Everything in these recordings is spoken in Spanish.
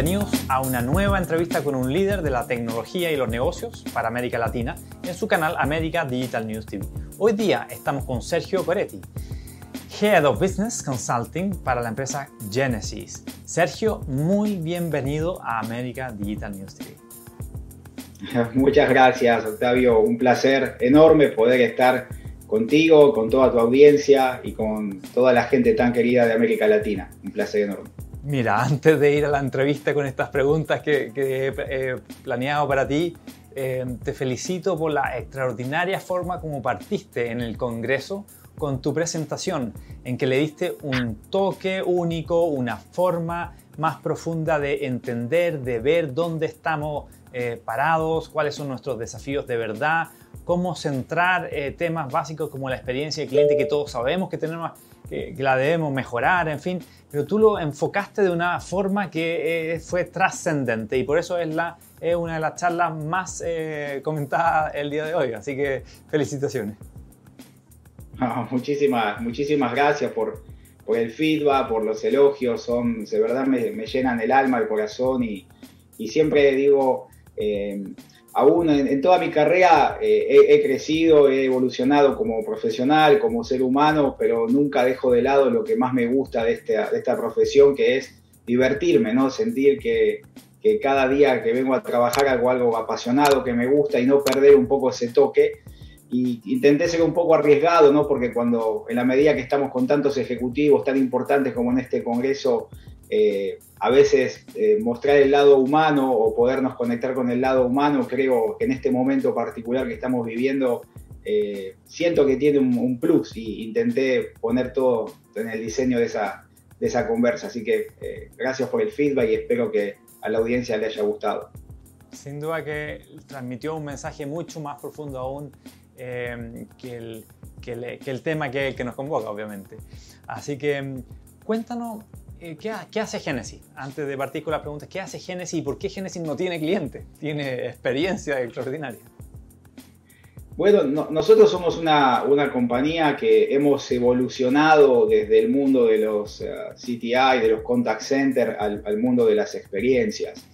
Bienvenidos a una nueva entrevista con un líder de la tecnología y los negocios para América Latina en su canal América Digital News TV. Hoy día estamos con Sergio Coretti, Head of Business Consulting para la empresa Genesis. Sergio, muy bienvenido a América Digital News TV. Muchas gracias, Octavio. Un placer enorme poder estar contigo, con toda tu audiencia y con toda la gente tan querida de América Latina. Un placer enorme. Mira, antes de ir a la entrevista con estas preguntas que, he planeado para ti, eh, te felicito por la extraordinaria forma como partiste en el Congreso con tu presentación, en que le diste un toque único, una forma más profunda de entender, de ver dónde estamos eh, parados, cuáles son nuestros desafíos de verdad, cómo centrar eh, temas básicos como la experiencia del cliente que todos sabemos que tenemos que, la debemos mejorar, en fin, pero tú lo enfocaste de una forma que eh, fue trascendente y por eso es, la, es una de las charlas más comentadas el día de hoy, así que felicitaciones. muchísimas, muchísimas gracias por, por el feedback, por los elogios, son, de verdad me, me llenan el alma, el corazón y, y siempre digo, eh, aún en, toda mi carrera eh, he, crecido, he evolucionado como profesional, como ser humano, pero nunca dejo de lado lo que más me gusta de esta, de esta profesión, que es divertirme, ¿no? Sentir que, que, cada día que vengo a trabajar hago algo apasionado, que me gusta y no perder un poco ese toque. Y intenté ser un poco arriesgado, ¿no? Porque cuando, en la medida que estamos con tantos ejecutivos tan importantes como en este congreso, eh, a veces eh, mostrar el lado humano o podernos conectar con el lado humano, creo que en este momento particular que estamos viviendo, eh, siento que tiene un, plus y intenté poner todo en el diseño de esa, de esa conversa. Así que gracias por el feedback y espero que a la audiencia le haya gustado. Sin duda que transmitió un mensaje mucho más profundo aún que el, que, el, tema que, que nos convoca, obviamente. Así que cuéntanos eh, ¿qué, hace Genesis? Antes de partir con las preguntas, ¿qué hace Genesis y por qué Genesis no tiene clientes? Tiene experiencia extraordinaria. Bueno, nosotros somos una, compañía que hemos evolucionado desde el mundo de los eh, CTI, de los contact centers, al, al, mundo de las experiencias.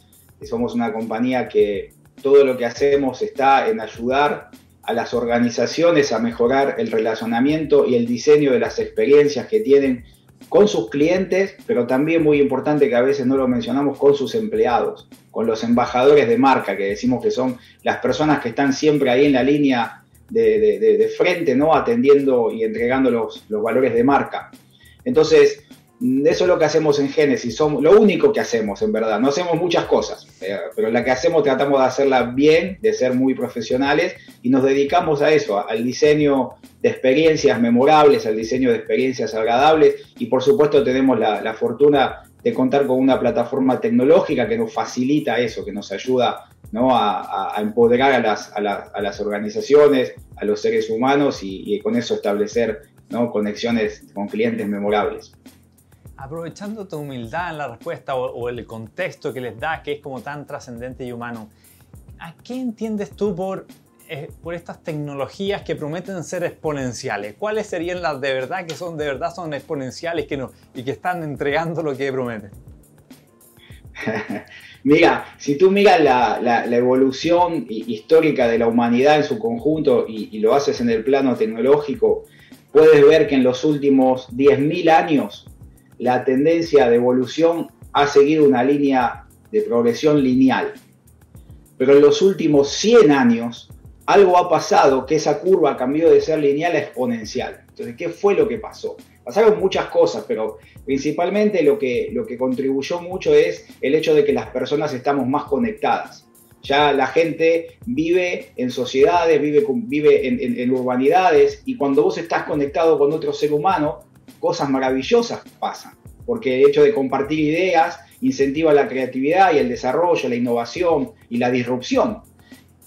Somos una compañía que todo lo que hacemos está en ayudar a las organizaciones a mejorar el relacionamiento y el diseño de las experiencias que tienen con sus clientes, pero también muy importante que a veces no lo mencionamos, con sus empleados, con los embajadores de marca, que decimos que son las personas que están siempre ahí en la línea de, frente, ¿no? Atendiendo y entregando los, los valores de marca. Entonces, eso es lo que hacemos en Génesis, somos lo único que hacemos en verdad. No hacemos muchas cosas, eh, pero la que hacemos tratamos de hacerla bien, de ser muy profesionales y nos dedicamos a eso, al diseño de experiencias memorables, al diseño de experiencias agradables y por supuesto tenemos la, fortuna de contar con una plataforma tecnológica que nos facilita eso, que nos ayuda a, empoderar a las, organizaciones, a los seres humanos y, con eso establecer conexiones con clientes memorables aprovechando tu humildad en la respuesta o, el contexto que les da, que es como tan trascendente y humano, ¿a qué entiendes tú por, eh, por estas tecnologías que prometen ser exponenciales? ¿Cuáles serían las de verdad que son de verdad son exponenciales que no, y que están entregando lo que prometen? Mira, si tú miras la, evolución histórica de la humanidad en su conjunto y, y, lo haces en el plano tecnológico, puedes ver que en los últimos 10.000 años la tendencia de evolución ha seguido una línea de progresión lineal. Pero en los últimos 100 años algo ha pasado que esa curva cambió de ser lineal a exponencial. Entonces, ¿qué fue lo que pasó? Pasaron muchas cosas, pero principalmente lo que, lo que contribuyó mucho es el hecho de que las personas estamos más conectadas. Ya la gente vive en sociedades, vive, vive en, en urbanidades y cuando vos estás conectado con otro ser humano, cosas maravillosas pasan, porque el hecho de compartir ideas incentiva la creatividad y el desarrollo, la innovación y la disrupción.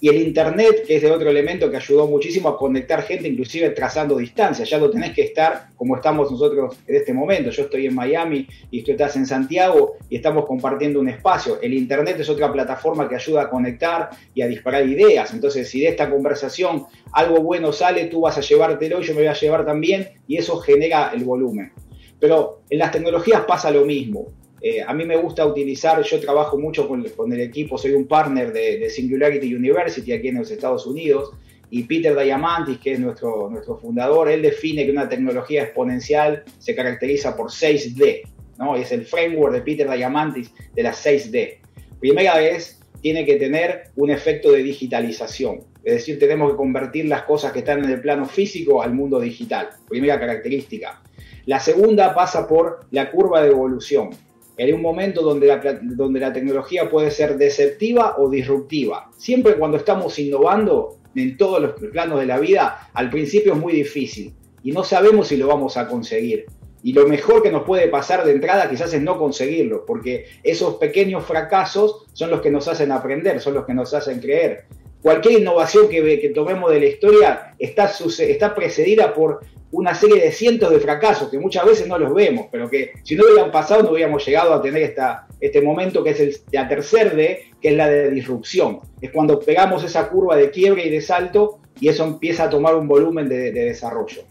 Y el Internet, que es de otro elemento que ayudó muchísimo a conectar gente, inclusive trazando distancias. Ya no tenés que estar como estamos nosotros en este momento. Yo estoy en Miami y tú estás en Santiago y estamos compartiendo un espacio. El Internet es otra plataforma que ayuda a conectar y a disparar ideas. Entonces, si de esta conversación algo bueno sale, tú vas a llevártelo, yo me voy a llevar también y eso genera el volumen. Pero en las tecnologías pasa lo mismo. Eh, a mí me gusta utilizar, yo trabajo mucho con, el equipo, soy un partner de, Singularity University aquí en los Estados Unidos, y Peter Diamantis, que es nuestro, nuestro fundador, él define que una tecnología exponencial se caracteriza por 6D, ¿no? Es el framework de Peter Diamantis de las 6D. Primera vez, tiene que tener un efecto de digitalización. Es decir, tenemos que convertir las cosas que están en el plano físico al mundo digital. Primera característica. La segunda pasa por la curva de evolución. En un momento donde la, tecnología puede ser deceptiva o disruptiva. Siempre cuando estamos innovando en todos los planos de la vida, al principio es muy difícil y no sabemos si lo vamos a conseguir. Y lo mejor que nos puede pasar de entrada quizás es no conseguirlo, porque esos pequeños fracasos son los que nos hacen aprender, son los que nos hacen creer. Cualquier innovación que, que tomemos de la historia está precedida por una serie de cientos de fracasos que muchas veces no los vemos, pero que si no hubieran pasado no hubiéramos llegado a tener esta, este momento que es el, la tercer D, que es la de disrupción. Es cuando pegamos esa curva de quiebre y de salto y eso empieza a tomar un volumen de, de desarrollo.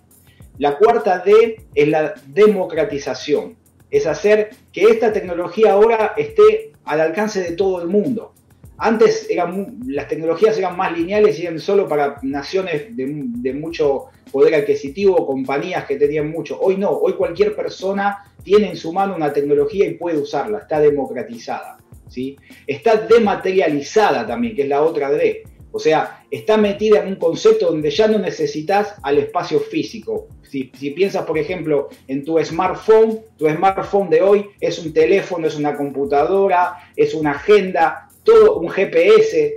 La cuarta D es la democratización, es hacer que esta tecnología ahora esté al alcance de todo el mundo. Antes eran, las tecnologías eran más lineales y eran solo para naciones de, mucho poder adquisitivo, compañías que tenían mucho. Hoy no, hoy cualquier persona tiene en su mano una tecnología y puede usarla, está democratizada. ¿sí? Está dematerializada también, que es la otra D. O sea, está metida en un concepto donde ya no necesitas al espacio físico. Si, si, piensas, por ejemplo, en tu smartphone, tu smartphone de hoy es un teléfono, es una computadora, es una agenda, todo un GPS.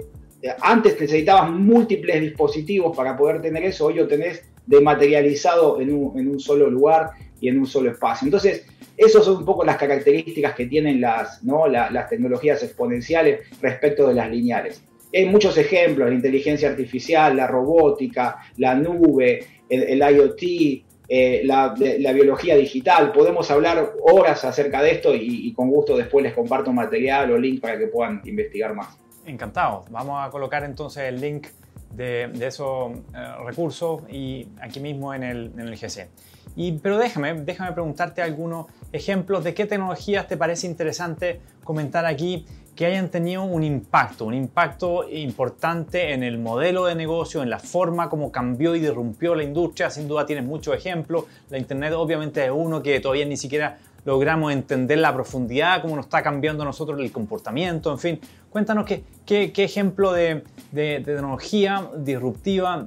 Antes necesitabas múltiples dispositivos para poder tener eso, hoy lo tenés dematerializado en un, en un solo lugar y en un solo espacio. Entonces, esas son un poco las características que tienen las, ¿no? las tecnologías exponenciales respecto de las lineales. Hay muchos ejemplos, la inteligencia artificial, la robótica, la nube, el, IoT, eh, la, biología digital. Podemos hablar horas acerca de esto y, con gusto después les comparto material o link para que puedan investigar más. Encantado. Vamos a colocar entonces el link de, esos eh, recursos y aquí mismo en el, en el GC. Y, pero déjame, déjame preguntarte algunos ejemplos de qué tecnologías te parece interesante comentar aquí que hayan tenido un impacto, un impacto importante en el modelo de negocio, en la forma como cambió y derrumpió la industria. Sin duda tienes muchos ejemplos. La Internet obviamente es uno que todavía ni siquiera logramos entender la profundidad, cómo nos está cambiando nosotros el comportamiento, en fin. Cuéntanos qué, ejemplo de, tecnología disruptiva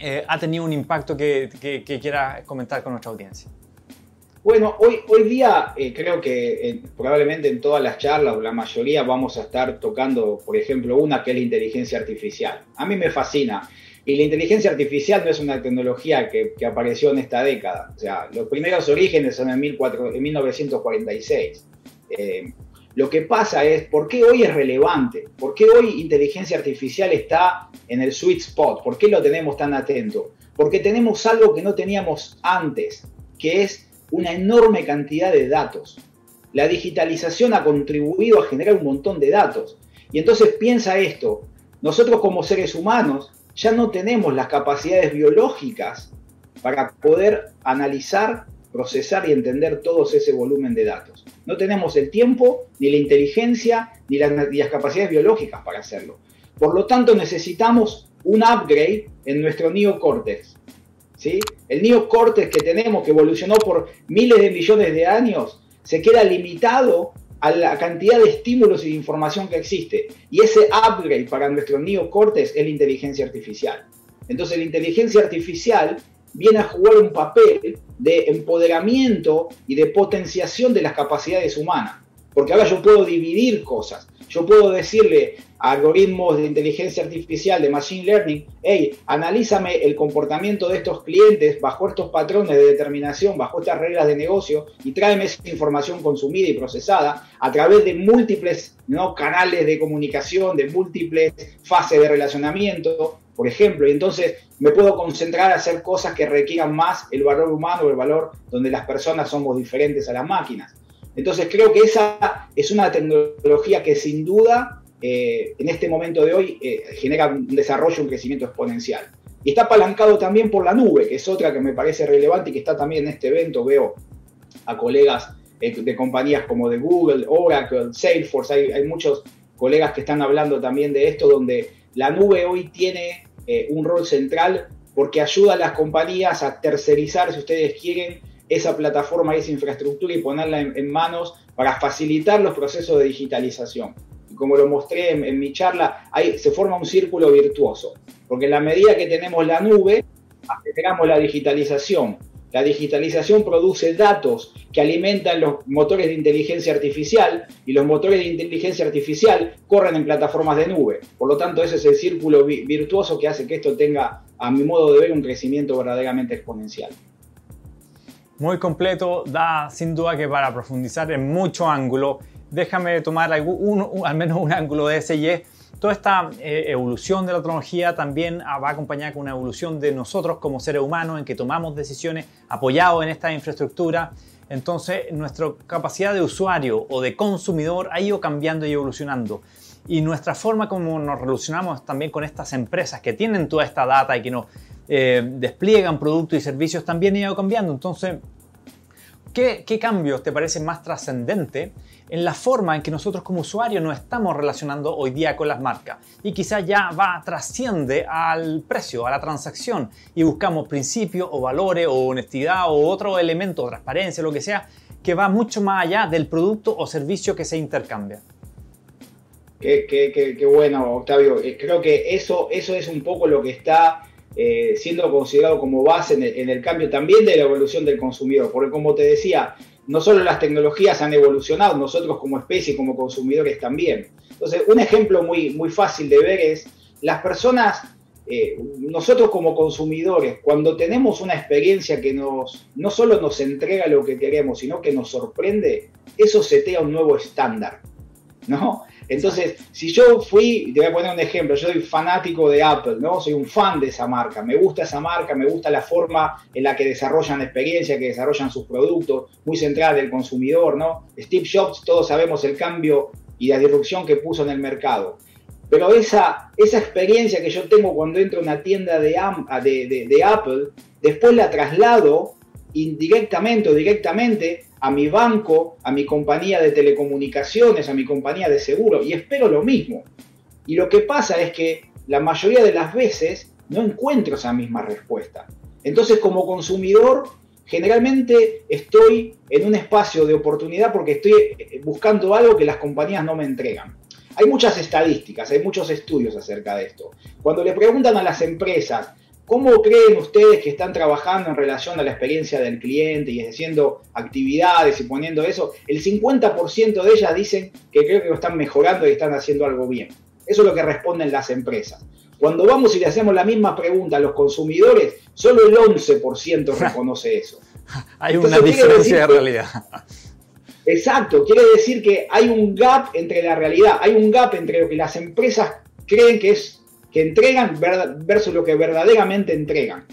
eh, ha tenido un impacto que, que quieras comentar con nuestra audiencia. Bueno, hoy, hoy día eh, creo que eh, probablemente en todas las charlas o la mayoría vamos a estar tocando, por ejemplo, una que es la inteligencia artificial. A mí me fascina. Y la inteligencia artificial no es una tecnología que, apareció en esta década. O sea, los primeros orígenes son en, 1946. Eh, lo que pasa es, ¿por qué hoy es relevante? ¿Por qué hoy inteligencia artificial está en el sweet spot? ¿Por qué lo tenemos tan atento? Porque tenemos algo que no teníamos antes, que es una enorme cantidad de datos. La digitalización ha contribuido a generar un montón de datos. Y entonces piensa esto, nosotros como seres humanos ya no tenemos las capacidades biológicas para poder analizar, procesar y entender todo ese volumen de datos. No tenemos el tiempo, ni la inteligencia, ni las, las capacidades biológicas para hacerlo. Por lo tanto, necesitamos un upgrade en nuestro neocórtex. El neocortes que tenemos, que evolucionó por miles de millones de años, se queda limitado a la cantidad de estímulos y de información que existe. Y ese upgrade para nuestro neocortes es la inteligencia artificial. Entonces la inteligencia artificial viene a jugar un papel de empoderamiento y de potenciación de las capacidades humanas. Porque ahora yo puedo dividir cosas. Yo puedo decirle algoritmos de inteligencia artificial, de machine learning, hey, analízame el comportamiento de estos clientes bajo estos patrones de determinación, bajo estas reglas de negocio y tráeme esa información consumida y procesada a través de múltiples ¿no? canales de comunicación, de múltiples fases de relacionamiento, por ejemplo, y entonces me puedo concentrar a hacer cosas que requieran más el valor humano, el valor donde las personas somos diferentes a las máquinas. Entonces creo que esa es una tecnología que sin duda eh, en este momento de hoy eh, genera un desarrollo, un crecimiento exponencial. Y está apalancado también por la nube, que es otra que me parece relevante y que está también en este evento. Veo a colegas eh, de compañías como de Google, Oracle, Salesforce, hay, muchos colegas que están hablando también de esto, donde la nube hoy tiene un rol central porque ayuda a las compañías a tercerizar, si ustedes quieren, esa plataforma y esa infraestructura y ponerla en, manos para facilitar los procesos de digitalización. Como lo mostré en, mi charla, se forma un círculo virtuoso, porque en la medida que tenemos la nube, aceleramos la digitalización. La digitalización produce datos que alimentan los motores de inteligencia artificial y los motores de inteligencia artificial corren en plataformas de nube. Por lo tanto, ese es el círculo virtuoso que hace que esto tenga, a mi modo de ver, un crecimiento verdaderamente exponencial muy completo, da sin duda que para profundizar en mucho ángulo. Déjame tomar al menos un ángulo de ese y es toda esta eh, evolución de la tecnología también ah, va acompañada con una evolución de nosotros como seres humanos en que tomamos decisiones apoyados en esta infraestructura. Entonces nuestra capacidad de usuario o de consumidor ha ido cambiando y evolucionando. Y nuestra forma como nos relacionamos también con estas empresas que tienen toda esta data y que nos eh, despliegan productos y servicios también ha ido cambiando. Entonces, ¿qué, qué cambios te parecen más trascendentes en la forma en que nosotros como usuarios nos estamos relacionando hoy día con las marcas? Y quizás ya va, trasciende al precio, a la transacción, y buscamos principios o valores o honestidad o otro elemento, transparencia, lo que sea, que va mucho más allá del producto o servicio que se intercambia. Qué, bueno, Octavio. Eh, creo que eso, eso es un poco lo que está eh, siendo considerado como base en el, cambio también de la evolución del consumidor. Porque como te decía, no solo las tecnologías han evolucionado, nosotros como especie, como consumidores también. Entonces, un ejemplo muy, muy fácil de ver es las personas, eh, nosotros como consumidores, cuando tenemos una experiencia que nos, no solo nos entrega lo que queremos, sino que nos sorprende, eso setea un nuevo estándar. ¿no? Entonces, si yo fui, te voy a poner un ejemplo, yo soy fanático de Apple, ¿no? Soy un fan de esa marca, me gusta esa marca, me gusta la forma en la que desarrollan experiencia, que desarrollan sus productos, muy centrada del consumidor, ¿no? Steve Jobs, todos sabemos el cambio y la disrupción que puso en el mercado. Pero esa, esa experiencia que yo tengo cuando entro a una tienda de, de, de Apple, después la traslado indirectamente o directamente a mi banco, a mi compañía de telecomunicaciones, a mi compañía de seguro y espero lo mismo. Y lo que pasa es que la mayoría de las veces no encuentro esa misma respuesta. Entonces como consumidor generalmente estoy en un espacio de oportunidad porque estoy eh, buscando algo que las compañías no me entregan. Hay muchas estadísticas, hay muchos estudios acerca de esto. Cuando le preguntan a las empresas, ¿Cómo creen ustedes que están trabajando en relación a la experiencia del cliente y haciendo actividades y poniendo eso? El 50% de ellas dicen que creo que lo están mejorando y están haciendo algo bien. Eso es lo que responden las empresas. Cuando vamos y le hacemos la misma pregunta a los consumidores, solo el 11% reconoce eso. hay una diferencia de realidad. Exacto, quiere decir que hay un gap entre la realidad, hay un gap entre lo que las empresas creen que es que entregan versus lo que verdaderamente entregan.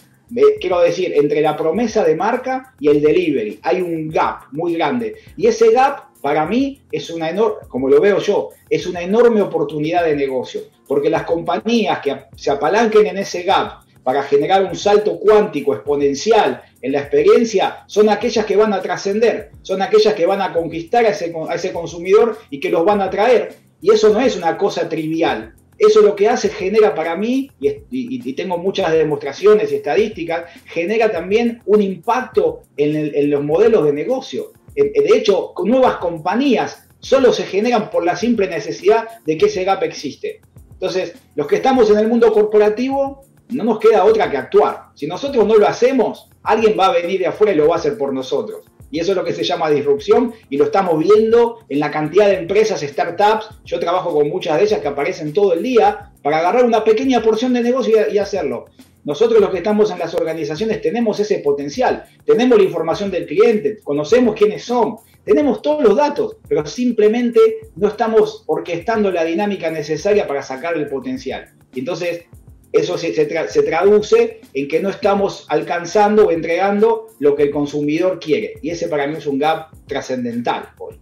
Quiero decir, entre la promesa de marca y el delivery hay un gap muy grande. Y ese gap, para mí, es una enorme, como lo veo yo, es una enorme oportunidad de negocio. Porque las compañías que se apalanquen en ese gap para generar un salto cuántico exponencial en la experiencia son aquellas que van a trascender, son aquellas que van a conquistar a ese, a ese consumidor y que los van a traer. Y eso no es una cosa trivial, eso lo que hace, genera para mí, y, tengo muchas demostraciones y estadísticas, genera también un impacto en, los modelos de negocio. De hecho, nuevas compañías solo se generan por la simple necesidad de que ese gap existe. Entonces, los que estamos en el mundo corporativo, no nos queda otra que actuar. Si nosotros no lo hacemos, alguien va a venir de afuera y lo va a hacer por nosotros. Y eso es lo que se llama disrupción y lo estamos viendo en la cantidad de empresas, startups. Yo trabajo con muchas de ellas que aparecen todo el día para agarrar una pequeña porción de negocio y, hacerlo. Nosotros los que estamos en las organizaciones tenemos ese potencial, tenemos la información del cliente, conocemos quiénes son, tenemos todos los datos, pero simplemente no estamos orquestando la dinámica necesaria para sacar el potencial. Entonces, eso se, traduce en que no estamos alcanzando o entregando lo que el consumidor quiere. Y ese para mí es un gap trascendental hoy.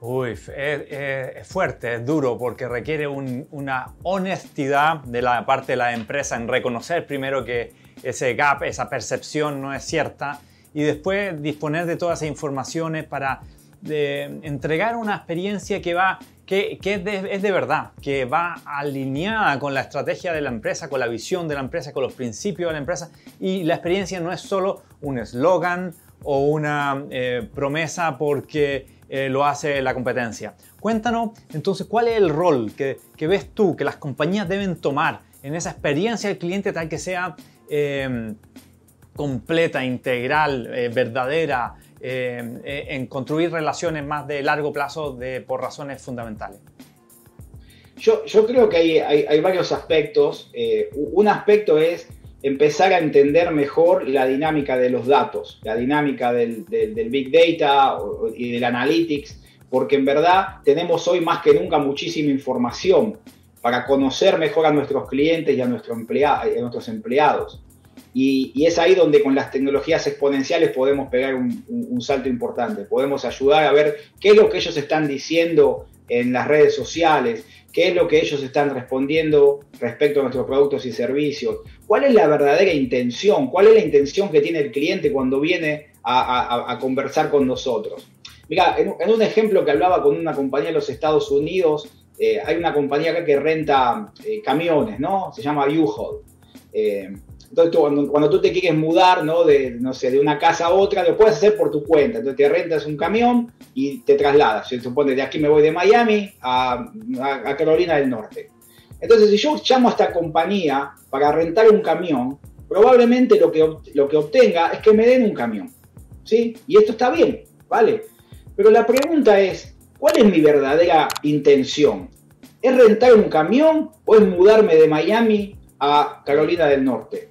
Uy, es, fuerte, es duro, porque requiere una honestidad de la parte de la empresa en reconocer primero que ese gap, esa percepción no es cierta y después disponer de todas esas informaciones para entregar una experiencia que va que, es, de, verdad, que va alineada con la estrategia de la empresa, con la visión de la empresa, con los principios de la empresa. Y la experiencia no es solo un eslogan o una eh, promesa porque eh, lo hace la competencia. Cuéntanos entonces cuál es el rol que, ves tú que las compañías deben tomar en esa experiencia del cliente tal que sea eh, completa, integral, verdadera, eh, eh, en construir relaciones más de largo plazo por razones fundamentales? Yo, creo que hay, varios aspectos. Eh, un aspecto es empezar a entender mejor la dinámica de los datos, la dinámica del, Big Data y del Analytics, porque en verdad tenemos hoy más que nunca muchísima información para conocer mejor a nuestros clientes y a nuestros empleados. Y, es ahí donde con las tecnologías exponenciales podemos pegar un, salto importante. Podemos ayudar a ver qué es lo que ellos están diciendo en las redes sociales, qué es lo que ellos están respondiendo respecto a nuestros productos y servicios, cuál es la verdadera intención, cuál es la intención que tiene el cliente cuando viene a, conversar con nosotros. Mira, en, un ejemplo que hablaba con una compañía de los Estados Unidos, eh, hay una compañía acá que renta eh, camiones, ¿no? Se llama U-Haul. Eh, entonces, cuando, tú te quieres mudar, ¿no? De, no sé, de una casa a otra, lo puedes hacer por tu cuenta. Entonces, te rentas un camión y te trasladas. Se supone, de aquí me voy de Miami a, Carolina del Norte. Entonces, si yo llamo a esta compañía para rentar un camión, probablemente lo que, lo que obtenga es que me den un camión. ¿Sí? Y esto está bien, ¿vale? Pero la pregunta es, ¿cuál es mi verdadera intención? ¿Es rentar un camión o es mudarme de Miami a Carolina del Norte?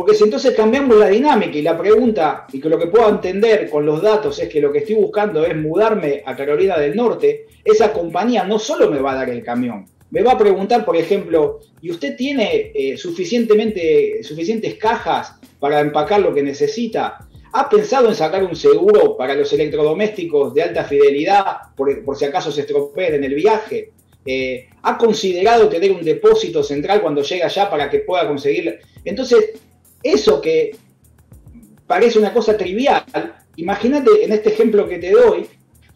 Porque si entonces cambiamos la dinámica y la pregunta, y que lo que puedo entender con los datos es que lo que estoy buscando es mudarme a Carolina del Norte, esa compañía no solo me va a dar el camión, me va a preguntar, por ejemplo, ¿y usted tiene eh, suficientemente, suficientes cajas para empacar lo que necesita? ¿Ha pensado en sacar un seguro para los electrodomésticos de alta fidelidad por, si acaso se estropean en el viaje? Eh, ¿Ha considerado tener un depósito central cuando llega allá para que pueda conseguir? Entonces, eso que parece una cosa trivial, imagínate en este ejemplo que te doy,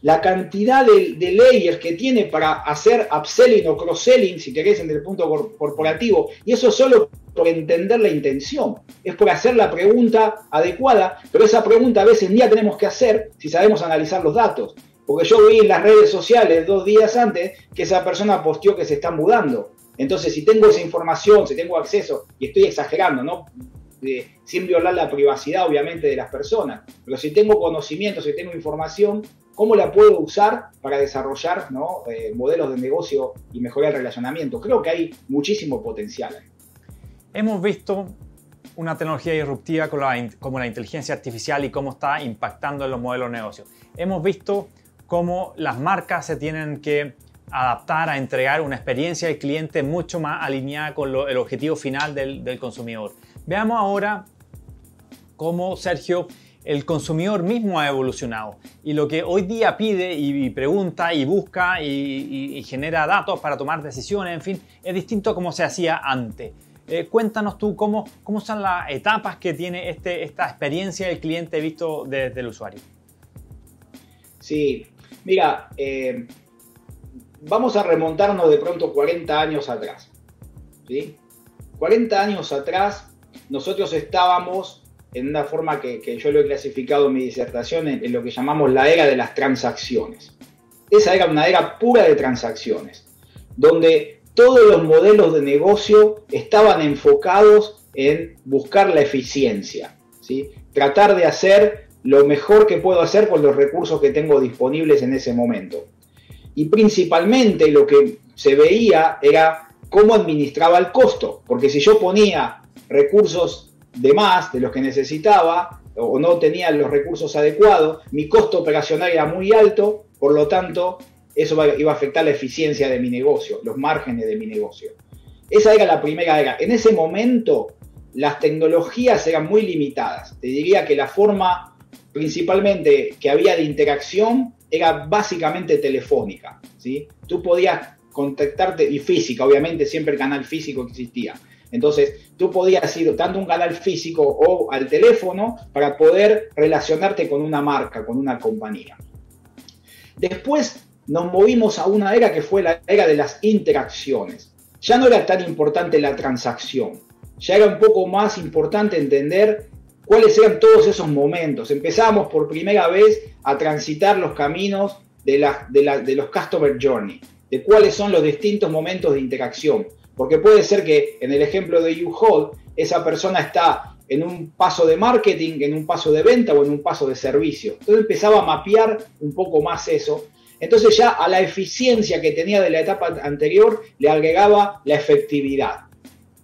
la cantidad de, layers que tiene para hacer upselling o cross-selling, si querés, en el punto corporativo, y eso solo por entender la intención, es por hacer la pregunta adecuada, pero esa pregunta a veces ni tenemos que hacer si sabemos analizar los datos. Porque yo vi en las redes sociales dos días antes que esa persona posteó que se está mudando. Entonces, si tengo esa información, si tengo acceso, y estoy exagerando, ¿no? Sin violar la privacidad, obviamente, de las personas. Pero si tengo conocimiento, si tengo información, ¿cómo la puedo usar para desarrollar eh, modelos de negocio y mejorar el relacionamiento? Creo que hay muchísimo potencial. Hemos visto una tecnología disruptiva como la inteligencia artificial y cómo está impactando en los modelos de negocio. Hemos visto cómo las marcas se tienen que adaptar a entregar una experiencia del cliente mucho más alineada con el objetivo final del consumidor. Veamos ahora cómo, Sergio, el consumidor mismo ha evolucionado y lo que hoy día pide y, pregunta y busca y, genera datos para tomar decisiones, en fin, es distinto a como se hacía antes. Eh, cuéntanos tú cómo, cómo son las etapas que tiene este, esta experiencia del cliente visto desde el usuario. Sí, mira, eh, vamos a remontarnos de pronto 40 años atrás. ¿sí? 40 años atrás nosotros estábamos en una forma que, yo lo he clasificado en mi disertación en, lo que llamamos la era de las transacciones. Esa era una era pura de transacciones, donde todos los modelos de negocio estaban enfocados en buscar la eficiencia, ¿sí? tratar de hacer lo mejor que puedo hacer con los recursos que tengo disponibles en ese momento. Y principalmente lo que se veía era cómo administraba el costo, porque si yo ponía recursos de más de los que necesitaba o no tenía los recursos adecuados, mi costo operacional era muy alto, por lo tanto, eso iba a afectar la eficiencia de mi negocio, los márgenes de mi negocio. Esa era la primera era. En ese momento, las tecnologías eran muy limitadas. Te diría que la forma principalmente que había de interacción era básicamente telefónica. ¿sí? Tú podías contactarte, y física, obviamente siempre el canal físico existía Entonces, tú podías ir tanto a un canal físico o al teléfono para poder relacionarte con una marca, con una compañía. Después nos movimos a una era que fue la era de las interacciones. Ya no era tan importante la transacción, ya era un poco más importante entender cuáles eran todos esos momentos. Empezamos por primera vez a transitar los caminos de, los Customer Journey, de cuáles son los distintos momentos de interacción. Porque puede ser que en el ejemplo de U-Hold, esa persona está en un paso de marketing, en un paso de venta o en un paso de servicio. Entonces empezaba a mapear un poco más eso. Entonces ya a la eficiencia que tenía de la etapa anterior le agregaba la efectividad.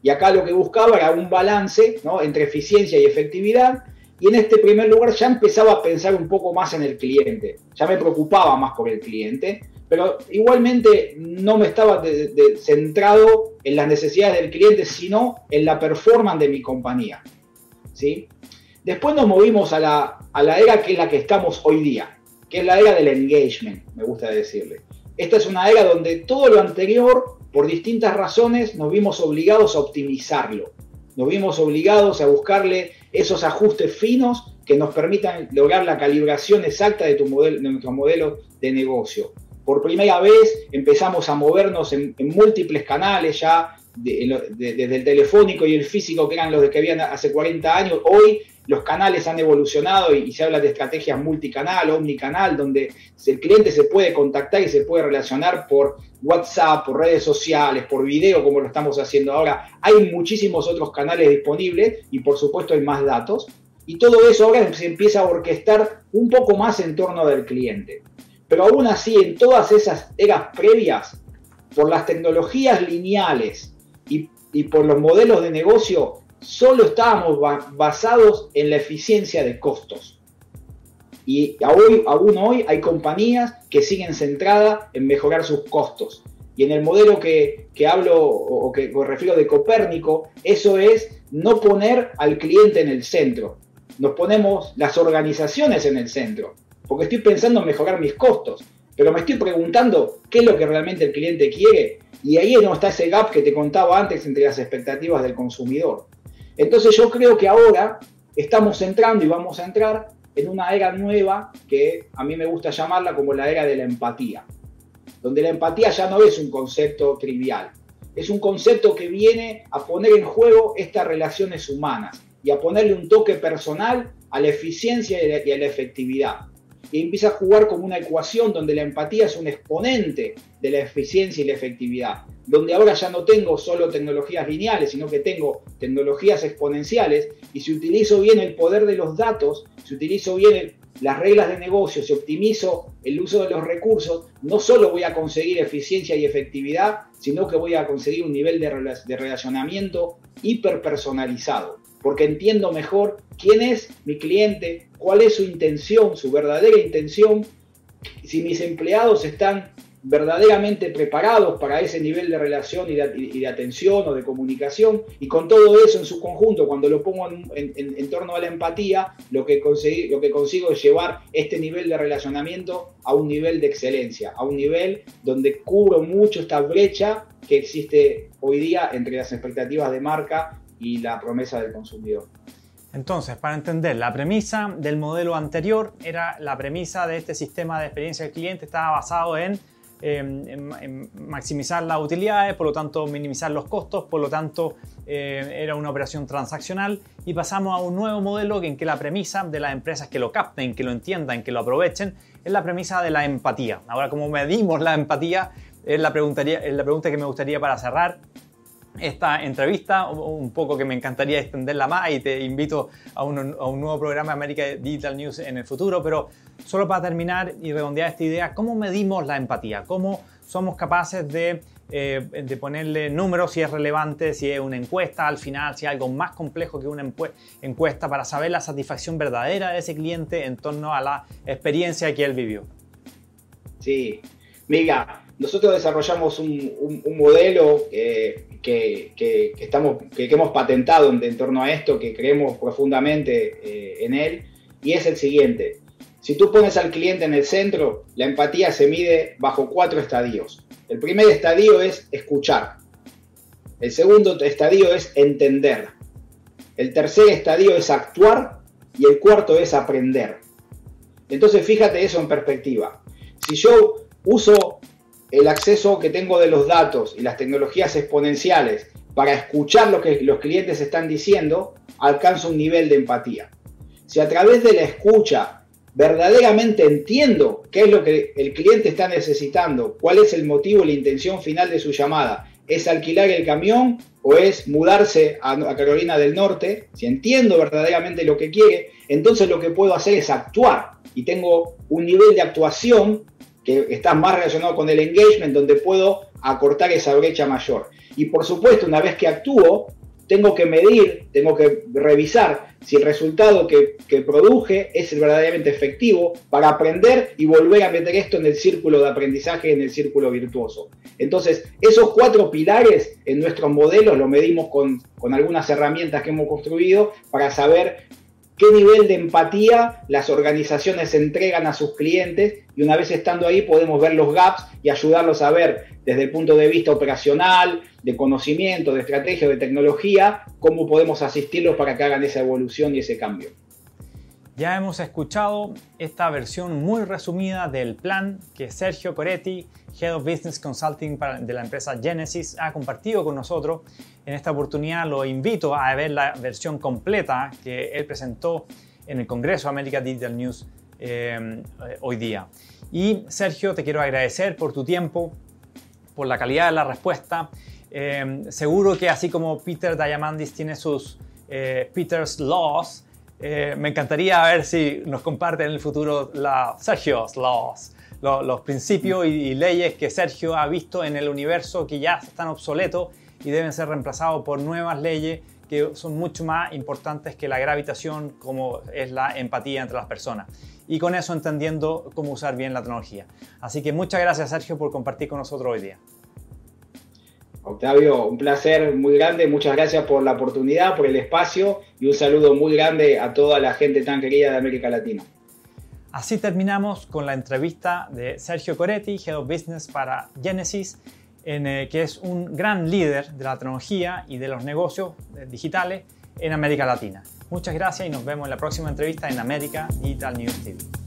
Y acá lo que buscaba era un balance entre eficiencia y efectividad. Y en este primer lugar ya empezaba a pensar un poco más en el cliente. Ya me preocupaba más por el cliente. Pero igualmente no me estaba centrado en las necesidades del cliente, sino en la performance de mi compañía. ¿sí? Después nos movimos a la, a la era que es la que estamos hoy día, que es la era del engagement, me gusta decirle. Esta es una era donde todo lo anterior por distintas razones nos vimos obligados a optimizarlo. Nos vimos obligados a buscarle esos ajustes finos que nos permitan lograr la calibración exacta de, tu modelo, de nuestro modelo de negocio. Por primera vez empezamos a movernos en, múltiples canales ya, desde el telefónico y el físico, que eran los que habían hace 40 años. Hoy los canales han evolucionado y, se habla de estrategias multicanal, omnicanal, donde el cliente se puede contactar y se puede relacionar por WhatsApp, por redes sociales, por video, como lo estamos haciendo ahora. Hay muchísimos otros canales disponibles y por supuesto hay más datos. Y todo eso ahora se empieza a orquestar un poco más en torno del cliente. Pero aún así, en todas esas eras previas, por las tecnologías lineales y, y por los modelos de negocio, solo estábamos basados en la eficiencia de costos. Y hoy, aún hoy hay compañías que siguen centradas en mejorar sus costos. Y en el modelo que, hablo o que refiero de Copérnico, eso es no poner al cliente en el centro. Nos ponemos las organizaciones en el centro. Porque estoy pensando en mejorar mis costos. Pero me estoy preguntando qué es lo que realmente el cliente quiere. Y ahí es donde está ese gap que te contaba antes entre las expectativas del consumidor. Entonces yo creo que ahora estamos entrando y vamos a entrar en una era nueva que a mí me gusta llamarla como la era de la empatía, donde la empatía ya no es un concepto trivial, es un concepto que viene a poner en juego estas relaciones humanas y a ponerle un toque personal a la eficiencia y a la efectividad y empieza a jugar como una ecuación donde la empatía es un exponente de la eficiencia y la efectividad, donde ahora ya no tengo solo tecnologías lineales, sino que tengo tecnologías exponenciales, y si utilizo bien el poder de los datos, si utilizo bien las reglas de negocio, si optimizo el uso de los recursos, no solo voy a conseguir eficiencia y efectividad, sino que voy a conseguir un nivel de, de relacionamiento hiperpersonalizado porque entiendo mejor quién es mi cliente, cuál es su intención, su verdadera intención, si mis empleados están verdaderamente preparados para ese nivel de relación y de, atención o de comunicación, y con todo eso en su conjunto, cuando lo pongo en, torno a la empatía, lo que, lo que consigo es llevar este nivel de relacionamiento a un nivel de excelencia, a un nivel donde cubro mucho esta brecha que existe hoy día entre las expectativas de marca y la promesa del consumidor. Entonces, para entender, la premisa del modelo anterior era la premisa de este sistema de experiencia del cliente, estaba basado en, em, maximizar las utilidades, por lo tanto minimizar los costos, por lo tanto eh, era una operación transaccional y pasamos a un nuevo modelo en que la premisa de las empresas que lo capten, que lo entiendan, que lo aprovechen, es la premisa de la empatía. Ahora, ¿cómo medimos la empatía? Es es la pregunta que me gustaría para cerrar esta entrevista, un poco que me encantaría extenderla más y te invito a un, nuevo programa de América Digital News en el futuro, pero solo para terminar y redondear esta idea, ¿cómo medimos la empatía? ¿Cómo somos capaces de, eh, de ponerle números si es relevante, si es una encuesta al final, si es algo más complejo que una encuesta para saber la satisfacción verdadera de ese cliente en torno a la experiencia que él vivió? Sí, mira, nosotros desarrollamos un, modelo eh, que, estamos, que, hemos patentado en, torno a esto, que creemos profundamente eh, en él, y es el siguiente. Si tú pones al cliente en el centro, la empatía se mide bajo cuatro estadios. El primer estadio es escuchar. El segundo estadio es entender. El tercer estadio es actuar y el cuarto es aprender. Entonces fíjate eso en perspectiva. Si yo uso el acceso que tengo de los datos y las tecnologías exponenciales para escuchar lo que los clientes están diciendo, alcanzo un nivel de empatía. Si a través de la escucha verdaderamente entiendo qué es lo que el cliente está necesitando, cuál es el motivo la intención final de su llamada, es alquilar el camión o es mudarse a, Carolina del Norte, si entiendo verdaderamente lo que quiere, entonces lo que puedo hacer es actuar y tengo un nivel de actuación que está más relacionado con el engagement, donde puedo acortar esa brecha mayor. Y por supuesto, una vez que actúo, tengo que medir, tengo que revisar si el resultado que, produje es verdaderamente efectivo para aprender y volver a meter esto en el círculo de aprendizaje, en el círculo virtuoso. Entonces, esos cuatro pilares en nuestros modelos lo medimos con, con algunas herramientas que hemos construido para saber qué nivel de empatía las organizaciones entregan a sus clientes y una vez estando ahí podemos ver los gaps y ayudarlos a ver desde el punto de vista operacional, de conocimiento, de estrategia, de tecnología, cómo podemos asistirlos para que hagan esa evolución y ese cambio. Ya hemos escuchado esta versión muy resumida del plan que Sergio Coretti, Head of Business Consulting de la empresa Genesis, ha compartido con nosotros. En esta oportunidad lo invito a ver la versión completa que él presentó en el Congreso América Digital News eh, hoy día. Y Sergio, te quiero agradecer por tu tiempo, por la calidad de la respuesta. Eh, seguro que así como Peter Diamandis tiene sus eh, Peter's Laws, eh, me encantaría ver si nos comparte en el futuro la Sergio's Laws, los principios y, leyes que Sergio ha visto en el universo que ya están obsoletos y deben ser reemplazados por nuevas leyes que son mucho más importantes que la gravitación como es la empatía entre las personas. Y con eso entendiendo cómo usar bien la tecnología. Así que muchas gracias Sergio por compartir con nosotros hoy día. Octavio, un placer muy grande, muchas gracias por la oportunidad, por el espacio y un saludo muy grande a toda la gente tan querida de América Latina. Así terminamos con la entrevista de Sergio Coretti, Head of Business para Genesis, en, eh, que es un gran líder de la tecnología y de los negocios eh, digitales en América Latina. Muchas gracias y nos vemos en la próxima entrevista en América Digital News TV.